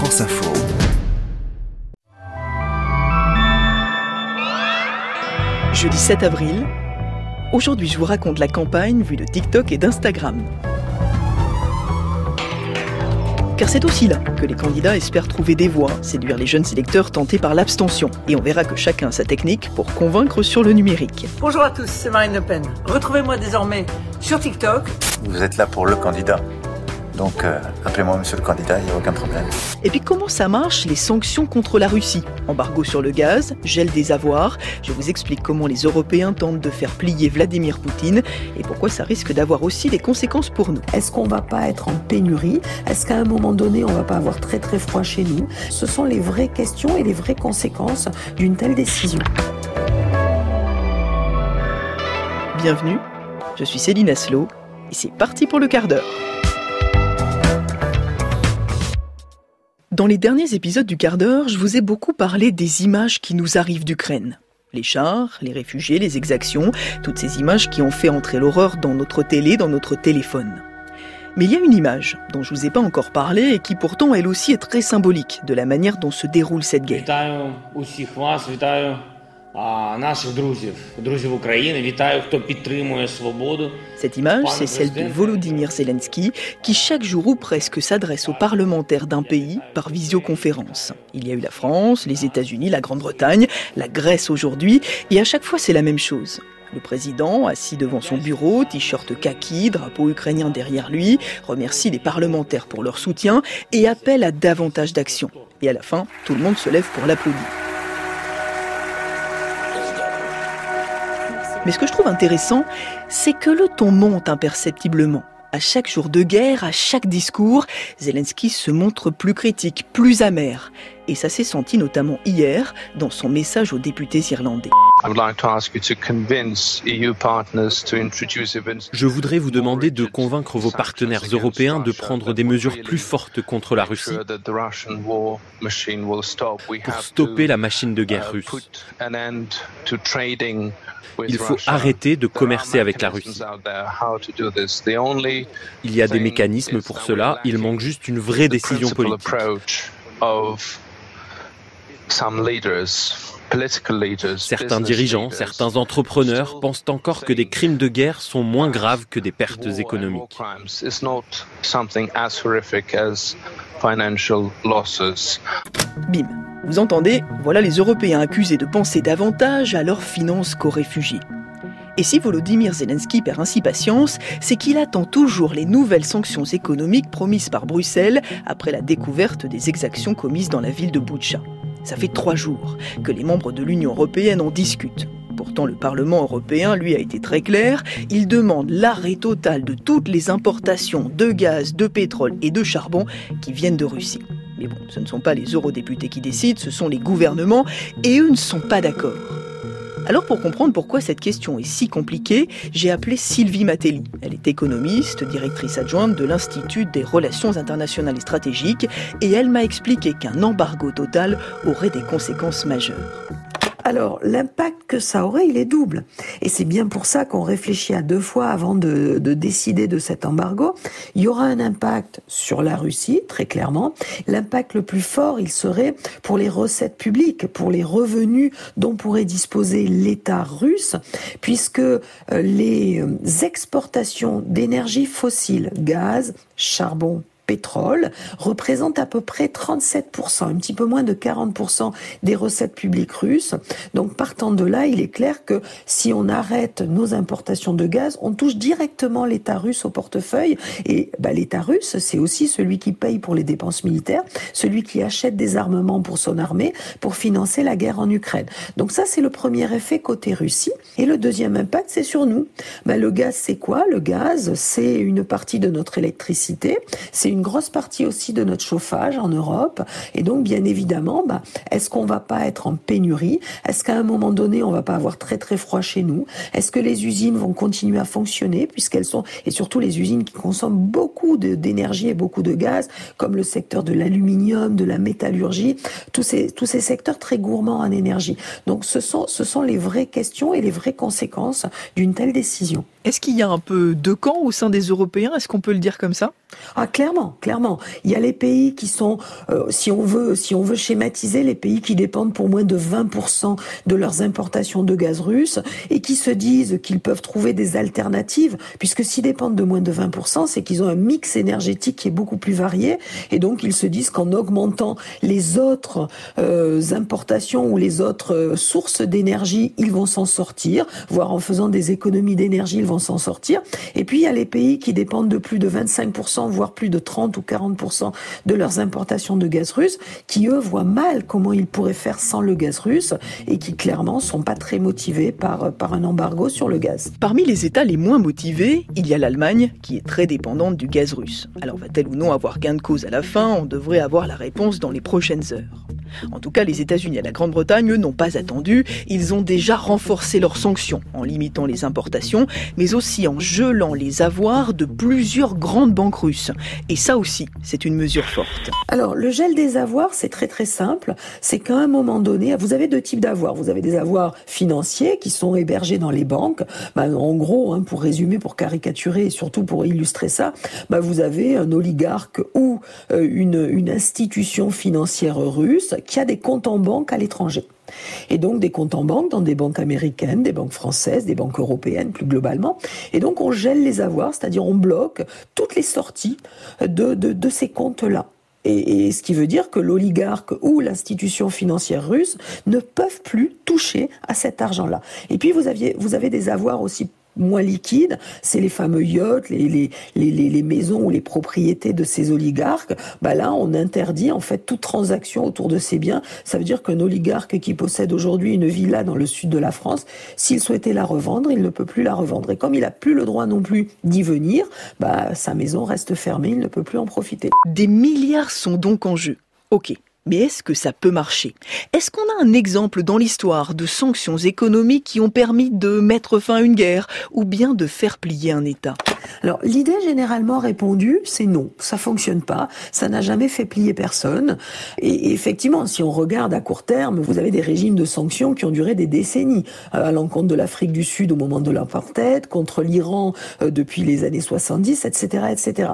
France Info. Jeudi 7 avril. Aujourd'hui, je vous raconte la campagne vue de TikTok et d'Instagram. Car c'est aussi là que les candidats espèrent trouver des voix, séduire les jeunes électeurs tentés par l'abstention. Et on verra que chacun a sa technique pour convaincre sur le numérique. Bonjour à tous, c'est Marine Le Pen. Retrouvez-moi désormais sur TikTok. Vous êtes là pour le candidat. Donc euh, appelez-moi monsieur le candidat, il n'y a aucun problème. Et puis comment ça marche les sanctions contre la Russie? Embargo sur le gaz, gel des avoirs. Je vous explique comment les Européens tentent de faire plier Vladimir Poutine et pourquoi ça risque d'avoir aussi des conséquences pour nous. Est-ce qu'on va pas être en pénurie? Est-ce qu'à un moment donné, on va pas avoir très très froid chez nous? Ce sont les vraies questions et les vraies conséquences d'une telle décision. Bienvenue, je suis Céline Aslo et c'est parti pour le quart d'heure. Dans les derniers épisodes du quart d'heure, je vous ai beaucoup parlé des images qui nous arrivent d'Ukraine. Les chars, les réfugiés, les exactions, toutes ces images qui ont fait entrer l'horreur dans notre télé, dans notre téléphone. Mais il y a une image dont je vous ai pas encore parlé et qui pourtant elle aussi est très symbolique de la manière dont se déroule cette guerre. Cette image, c'est celle de Volodymyr Zelensky, qui chaque jour ou presque s'adresse aux parlementaires d'un pays par visioconférence. Il y a eu la France, les États-Unis, la Grande-Bretagne, la Grèce aujourd'hui, et à chaque fois c'est la même chose. Le président, assis devant son bureau, t-shirt kaki, drapeau ukrainien derrière lui, remercie les parlementaires pour leur soutien et appelle à davantage d'action. Et à la fin, tout le monde se lève pour l'applaudir. Mais ce que je trouve intéressant, c'est que le ton monte imperceptiblement. À chaque jour de guerre, à chaque discours, Zelensky se montre plus critique, plus amer. Et ça s'est senti notamment hier dans son message aux députés irlandais. Je voudrais vous demander de convaincre vos partenaires européens de prendre des mesures plus fortes contre la Russie pour stopper la machine de guerre russe. Il faut arrêter de commercer avec la Russie. Il y a des mécanismes pour cela, il manque juste une vraie décision politique. Certains dirigeants, certains entrepreneurs pensent encore que des crimes de guerre sont moins graves que des pertes économiques. Bim. Vous entendez, voilà les Européens accusés de penser davantage à leurs finances qu'aux réfugiés. Et si Volodymyr Zelensky perd ainsi patience, c'est qu'il attend toujours les nouvelles sanctions économiques promises par Bruxelles après la découverte des exactions commises dans la ville de Boutcha. Ça fait trois jours que les membres de l'Union européenne en discutent. Pourtant, le Parlement européen, lui, a été très clair. Il demande l'arrêt total de toutes les importations de gaz, de pétrole et de charbon qui viennent de Russie. Mais bon, ce ne sont pas les eurodéputés qui décident, ce sont les gouvernements, et eux ne sont pas d'accord. Alors pour comprendre pourquoi cette question est si compliquée, j'ai appelé Sylvie Matelli. Elle est économiste, directrice adjointe de l'Institut des relations internationales et stratégiques, et elle m'a expliqué qu'un embargo total aurait des conséquences majeures. Alors, l'impact que ça aurait, il est double. Et c'est bien pour ça qu'on réfléchit à deux fois avant de, de, décider de cet embargo. Il y aura un impact sur la Russie, très clairement. L'impact le plus fort, il serait pour les recettes publiques, pour les revenus dont pourrait disposer l'État russe, puisque euh, les euh, exportations d'énergie fossile, gaz, charbon, pétrole représente à peu près 37%, un petit peu moins de 40% des recettes publiques russes. Donc partant de là, il est clair que si on arrête nos importations de gaz, on touche directement l'État russe au portefeuille. Et bah, l'État russe, c'est aussi celui qui paye pour les dépenses militaires, celui qui achète des armements pour son armée, pour financer la guerre en Ukraine. Donc ça, c'est le premier effet côté Russie. Et le deuxième impact, c'est sur nous. Bah, le gaz, c'est quoi? Le gaz, c'est une partie de notre électricité, c'est une grosse partie aussi de notre chauffage en Europe. Et donc, bien évidemment, bah, est-ce qu'on va pas être en pénurie? Est-ce qu'à un moment donné, on va pas avoir très très froid chez nous? Est-ce que les usines vont continuer à fonctionner puisqu'elles sont, et surtout les usines qui consomment beaucoup d'énergie et beaucoup de gaz, comme le secteur de l'aluminium, de la métallurgie, tous ces, tous ces secteurs très gourmands en énergie. Donc, ce sont, ce sont les vraies questions et les vraies conséquences d'une telle décision. Est-ce qu'il y a un peu de camp au sein des Européens? Est-ce qu'on peut le dire comme ça? Ah clairement, clairement. Il y a les pays qui sont, euh, si on veut, si on veut schématiser, les pays qui dépendent pour moins de 20% de leurs importations de gaz russe et qui se disent qu'ils peuvent trouver des alternatives, puisque s'ils dépendent de moins de 20%, c'est qu'ils ont un mix énergétique qui est beaucoup plus varié et donc ils se disent qu'en augmentant les autres euh, importations ou les autres euh, sources d'énergie, ils vont s'en sortir, voire en faisant des économies d'énergie, ils vont s'en sortir. Et puis il y a les pays qui dépendent de plus de 25% voire plus de 30 ou 40% de leurs importations de gaz russe, qui eux voient mal comment ils pourraient faire sans le gaz russe et qui clairement sont pas très motivés par, par un embargo sur le gaz. Parmi les États les moins motivés, il y a l'Allemagne qui est très dépendante du gaz russe. Alors va-t-elle ou non avoir gain de cause à la fin? On devrait avoir la réponse dans les prochaines heures. En tout cas, les États-Unis et la Grande-Bretagne n'ont pas attendu. Ils ont déjà renforcé leurs sanctions en limitant les importations, mais aussi en gelant les avoirs de plusieurs grandes banques russes. Et ça aussi, c'est une mesure forte. Alors, le gel des avoirs, c'est très très simple. C'est qu'à un moment donné, vous avez deux types d'avoirs. Vous avez des avoirs financiers qui sont hébergés dans les banques. Bah, en gros, hein, pour résumer, pour caricaturer et surtout pour illustrer ça, bah, vous avez un oligarque ou euh, une, une institution financière russe qui a des comptes en banque à l'étranger. Et donc des comptes en banque dans des banques américaines, des banques françaises, des banques européennes plus globalement. Et donc on gèle les avoirs, c'est-à-dire on bloque toutes les sorties de, de, ces comptes-là. Et, et, ce qui veut dire que l'oligarque ou l'institution financière russe ne peuvent plus toucher à cet argent-là. Et puis vous aviez, vous avez des avoirs aussi moins liquide, c'est les fameux yachts, les, les, les, les, maisons ou les propriétés de ces oligarques. Bah là, on interdit en fait toute transaction autour de ces biens. Ça veut dire qu'un oligarque qui possède aujourd'hui une villa dans le sud de la France, s'il souhaitait la revendre, il ne peut plus la revendre. Et comme il n'a plus le droit non plus d'y venir, bah, sa maison reste fermée, il ne peut plus en profiter. Des milliards sont donc en jeu. Ok, mais est-ce que ça peut marcher? Est-ce qu'on a un exemple dans l'histoire de sanctions économiques qui ont permis de mettre fin à une guerre ou bien de faire plier un État? Alors l'idée généralement répondue, c'est non, ça fonctionne pas, ça n'a jamais fait plier personne. Et, effectivement, si on regarde à court terme, vous avez des régimes de sanctions qui ont duré des décennies, euh, à l'encontre de l'Afrique du Sud au moment de l'apartheid, contre l'Iran euh, depuis les années 70, etc., etc.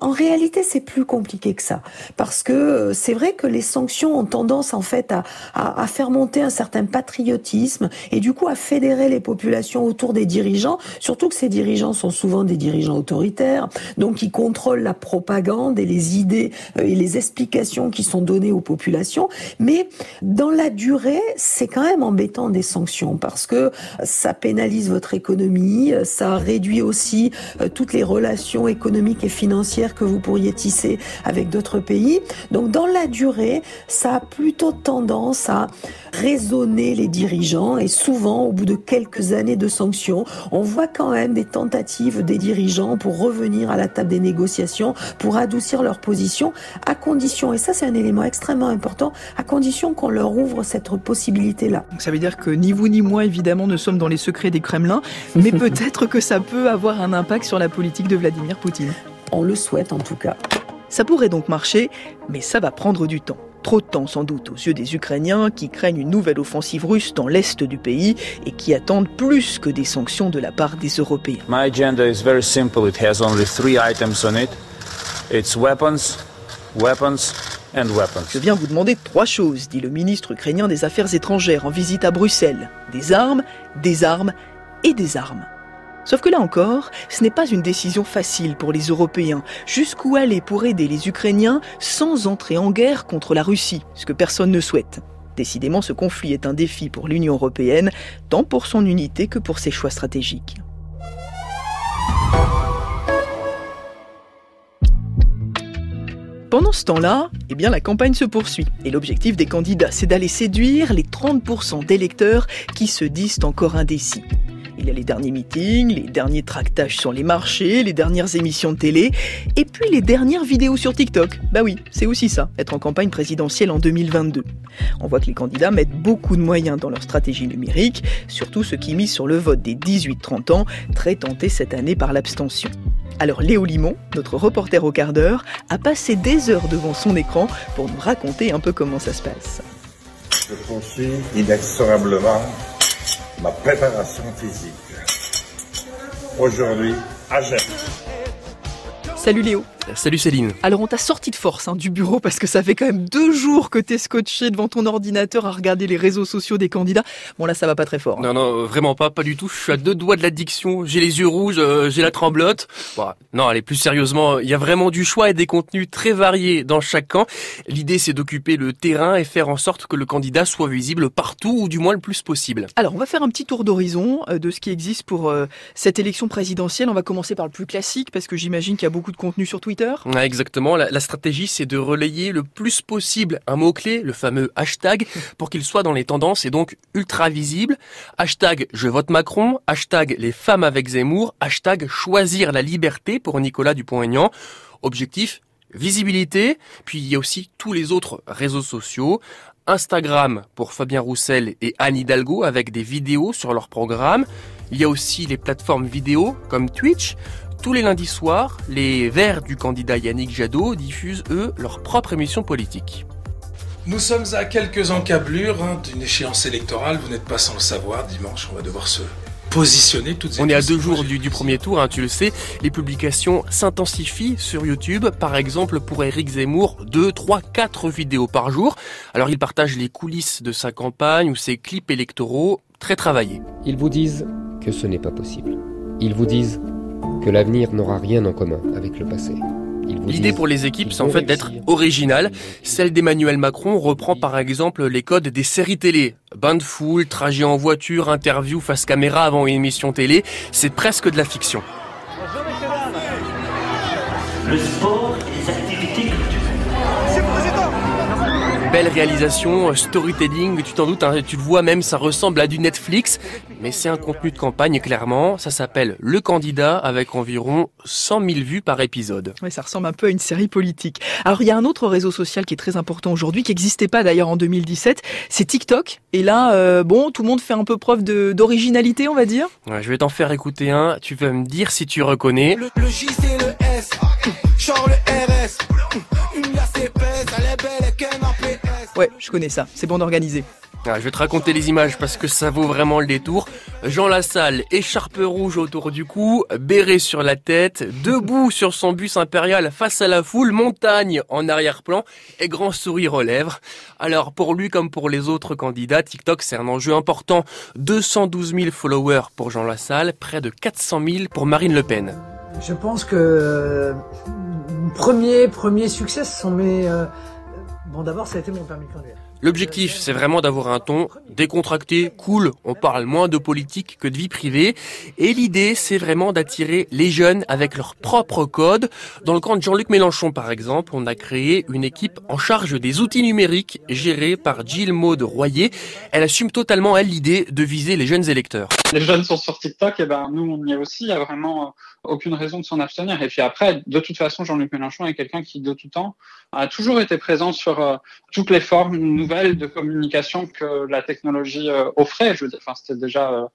En réalité, c'est plus compliqué que ça, parce que euh, c'est vrai que les sanctions ont tendance en fait à, à, faire monter un certain patriotisme et du coup à fédérer les populations autour des dirigeants, surtout que ces dirigeants sont souvent des dirigeants dirigeants autoritaires, donc ils contrôlent la propagande et les idées euh, et les explications qui sont données aux populations. Mais dans la durée, c'est quand même embêtant des sanctions parce que ça pénalise votre économie, ça réduit aussi euh, toutes les relations économiques et financières que vous pourriez tisser avec d'autres pays. Donc dans la durée, ça a plutôt tendance à raisonner les dirigeants et souvent au bout de quelques années de sanctions, on voit quand même des tentatives des dirigeants pour revenir à la table des négociations, pour adoucir leur position, à condition, et ça c'est un élément extrêmement important, à condition qu'on leur ouvre cette possibilité-là. Ça veut dire que ni vous ni moi, évidemment, ne sommes dans les secrets des Kremlins, mais peut-être que ça peut avoir un impact sur la politique de Vladimir Poutine. On le souhaite en tout cas. Ça pourrait donc marcher, mais ça va prendre du temps. Trop de temps sans doute aux yeux des Ukrainiens qui craignent une nouvelle offensive russe dans l'est du pays et qui attendent plus que des sanctions de la part des Européens. My agenda is very simple. It has only three items on it. It's weapons, weapons and weapons. Je viens vous demander trois choses, dit le ministre ukrainien des Affaires étrangères en visite à Bruxelles. Des armes, des armes et des armes. Sauf que là encore, ce n'est pas une décision facile pour les Européens. Jusqu'où aller pour aider les Ukrainiens sans entrer en guerre contre la Russie, ce que personne ne souhaite. Décidément, ce conflit est un défi pour l'Union européenne, tant pour son unité que pour ses choix stratégiques. Pendant ce temps-là, eh bien, la campagne se poursuit. Et l'objectif des candidats, c'est d'aller séduire les 30% d'électeurs qui se disent encore indécis. Il y a les derniers meetings, les derniers tractages sur les marchés, les dernières émissions de télé, et puis les dernières vidéos sur TikTok. Bah oui, c'est aussi ça, être en campagne présidentielle en 2022. On voit que les candidats mettent beaucoup de moyens dans leur stratégie numérique, surtout ceux qui misent sur le vote des 18-30 ans, très tentés cette année par l'abstention. Alors Léo Limon, notre reporter au quart d'heure, a passé des heures devant son écran pour nous raconter un peu comment ça se passe. Je poursuis inexorablement ma préparation physique. Aujourd'hui, à Salut Léo. Salut Céline. Alors on t'a sorti de force hein, du bureau parce que ça fait quand même deux jours que t'es scotché devant ton ordinateur à regarder les réseaux sociaux des candidats. Bon là ça va pas très fort. Hein. Non non vraiment pas, pas du tout. Je suis à deux doigts de l'addiction. J'ai les yeux rouges, euh, j'ai la tremblote. Bon, non allez plus sérieusement, il y a vraiment du choix et des contenus très variés dans chaque camp. L'idée c'est d'occuper le terrain et faire en sorte que le candidat soit visible partout ou du moins le plus possible. Alors on va faire un petit tour d'horizon euh, de ce qui existe pour euh, cette élection présidentielle. On va commencer par le plus classique parce que j'imagine qu'il y a beaucoup de contenu sur Twitter? Ouais, exactement. La, la stratégie, c'est de relayer le plus possible un mot-clé, le fameux hashtag, pour qu'il soit dans les tendances et donc ultra visible. Hashtag je vote Macron, hashtag les femmes avec Zemmour, hashtag choisir la liberté pour Nicolas Dupont-Aignan. Objectif, visibilité, puis il y a aussi tous les autres réseaux sociaux. Instagram pour Fabien Roussel et Anne Hidalgo avec des vidéos sur leur programme. Il y a aussi les plateformes vidéo comme Twitch. Tous les lundis soirs, les Verts du candidat Yannick Jadot diffusent, eux, leur propre émission politique. Nous sommes à quelques encablures hein, d'une échéance électorale, vous n'êtes pas sans le savoir, dimanche on va devoir se positionner toutes On est à deux jours du, du, premier tour, hein, tu le sais. Les publications s'intensifient sur YouTube. Par exemple, pour Eric Zemmour, 2, 3, 4 vidéos par jour. Alors il partage les coulisses de sa campagne ou ses clips électoraux très travaillés. Ils vous disent que ce n'est pas possible. Ils vous disent que l'avenir n'aura rien en commun avec le passé. L'idée pour les équipes, c'est en fait d'être originale. Celle d'Emmanuel Macron reprend par exemple les codes des séries télé. Bain de foule, trajet en voiture, interview face caméra avant une émission télé. C'est presque de la fiction. Bonjour Belle réalisation, storytelling, tu t'en doutes, hein, tu le vois même, ça ressemble à du Netflix, mais c'est un contenu de campagne clairement. Ça s'appelle Le Candidat avec environ 100 000 vues par épisode. Oui, ça ressemble un peu à une série politique. Alors il y a un autre réseau social qui est très important aujourd'hui, qui n'existait pas d'ailleurs en 2017, c'est TikTok. Et là, euh, bon, tout le monde fait un peu preuve d'originalité, on va dire. Ouais, je vais t'en faire écouter un. Tu vas me dire si tu reconnais. Le, le J c'est le S, genre le RS, Ouais, je connais ça. C'est bon d'organiser. Ah, je vais te raconter les images parce que ça vaut vraiment le détour. Jean Lassalle, écharpe rouge autour du cou, béret sur la tête, debout sur son bus impérial face à la foule, montagne en arrière-plan et grand sourire aux lèvres. Alors pour lui comme pour les autres candidats, TikTok c'est un enjeu important. 212 000 followers pour Jean Lassalle, près de 400 000 pour Marine Le Pen. Je pense que premier premier succès ce sont mes euh, Bon, d'abord, ça a été mon permis de conduire. L'objectif, c'est vraiment d'avoir un ton décontracté, cool. On parle moins de politique que de vie privée. Et l'idée, c'est vraiment d'attirer les jeunes avec leur propre code. Dans le camp de Jean-Luc Mélenchon, par exemple, on a créé une équipe en charge des outils numériques gérée par Gilles Maud Royer. Elle assume totalement, elle, l'idée de viser les jeunes électeurs. Les jeunes sont sur TikTok, et ben nous, on y est aussi. Il y a vraiment aucune raison de s'en abstenir. Et puis après, de toute façon, Jean-Luc Mélenchon est quelqu'un qui, de tout temps, a toujours été présent sur euh, toutes les formes nouvelles de communication que la technologie euh, offrait. Je veux dire, c'était déjà euh,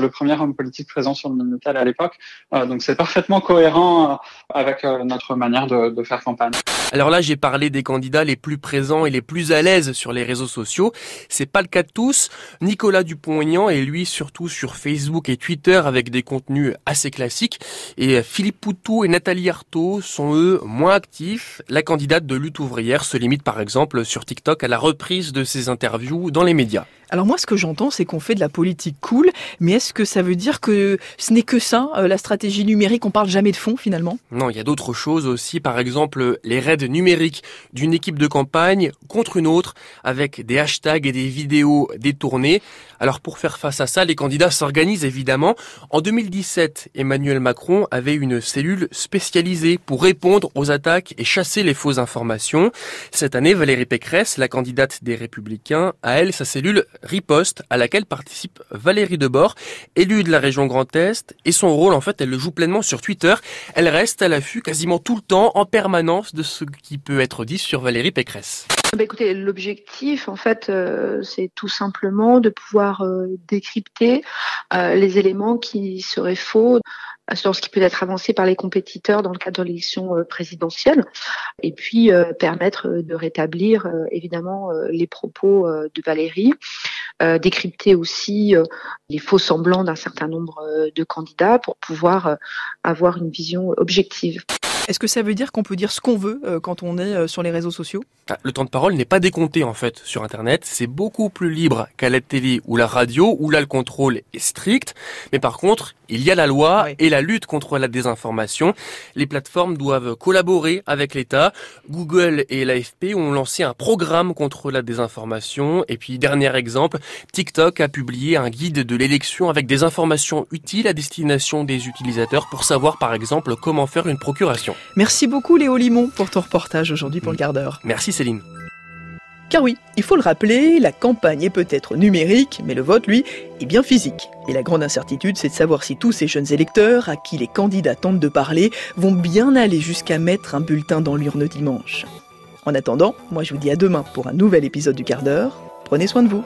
le premier homme politique présent sur le Minitel à l'époque. donc c'est parfaitement cohérent avec notre manière de, de faire campagne. Alors là, j'ai parlé des candidats les plus présents et les plus à l'aise sur les réseaux sociaux. C'est pas le cas de tous. Nicolas Dupont-Aignan est lui surtout sur Facebook et Twitter avec des contenus assez classiques. Et Philippe Poutou et Nathalie Arthaud sont eux moins actifs. La candidate de lutte ouvrière se limite par exemple sur TikTok à la reprise de ses interviews dans les médias. Alors moi, ce que j'entends, c'est qu'on fait de la politique cool, mais est-ce que ça veut dire que ce n'est que ça, euh, la stratégie numérique On parle jamais de fond finalement? Non, il y a d'autres choses aussi. Par exemple, les raids numériques d'une équipe de campagne contre une autre, avec des hashtags et des vidéos détournées. Alors pour faire face à ça, les candidats s'organisent évidemment. En 2017, Emmanuel Macron avait une cellule spécialisée pour répondre aux attaques et chasser les fausses informations. Cette année, Valérie Pécresse, la candidate des Républicains, a elle sa cellule Riposte, à laquelle participe Valérie Debord, élue de la région Grand Est, et son rôle, en fait, elle le joue pleinement sur Twitter. Elle reste à l'affût quasiment tout le temps, en permanence, de ce qui peut être dit sur Valérie Pécresse. Bah écoutez, l'objectif, en fait, euh, c'est tout simplement de pouvoir euh, décrypter euh, les éléments qui seraient faux sur ce qui peut être avancé par les compétiteurs dans le cadre de l'élection présidentielle, et puis permettre de rétablir évidemment les propos de Valérie, décrypter aussi les faux semblants d'un certain nombre de candidats pour pouvoir avoir une vision objective. Est-ce que ça veut dire qu'on peut dire ce qu'on veut euh, quand on est euh, sur les réseaux sociaux? Ah, Le temps de parole n'est pas décompté en fait sur Internet. C'est beaucoup plus libre qu'à la télé ou la radio, où là le contrôle est strict. Mais par contre, il y a la loi et la lutte contre la désinformation. Les plateformes doivent collaborer avec l'État. Google et l'AFP ont lancé un programme contre la désinformation. Et puis, dernier exemple, TikTok a publié un guide de l'élection avec des informations utiles à destination des utilisateurs pour savoir par exemple comment faire une procuration. Merci beaucoup Léo Limon pour ton reportage aujourd'hui pour le quart d'heure. Merci Céline. Car oui, il faut le rappeler, la campagne est peut-être numérique, mais le vote, lui, est bien physique. Et la grande incertitude, c'est de savoir si tous ces jeunes électeurs, à qui les candidats tentent de parler, vont bien aller jusqu'à mettre un bulletin dans l'urne dimanche. En attendant, moi je vous dis à demain pour un nouvel épisode du quart d'heure. Prenez soin de vous.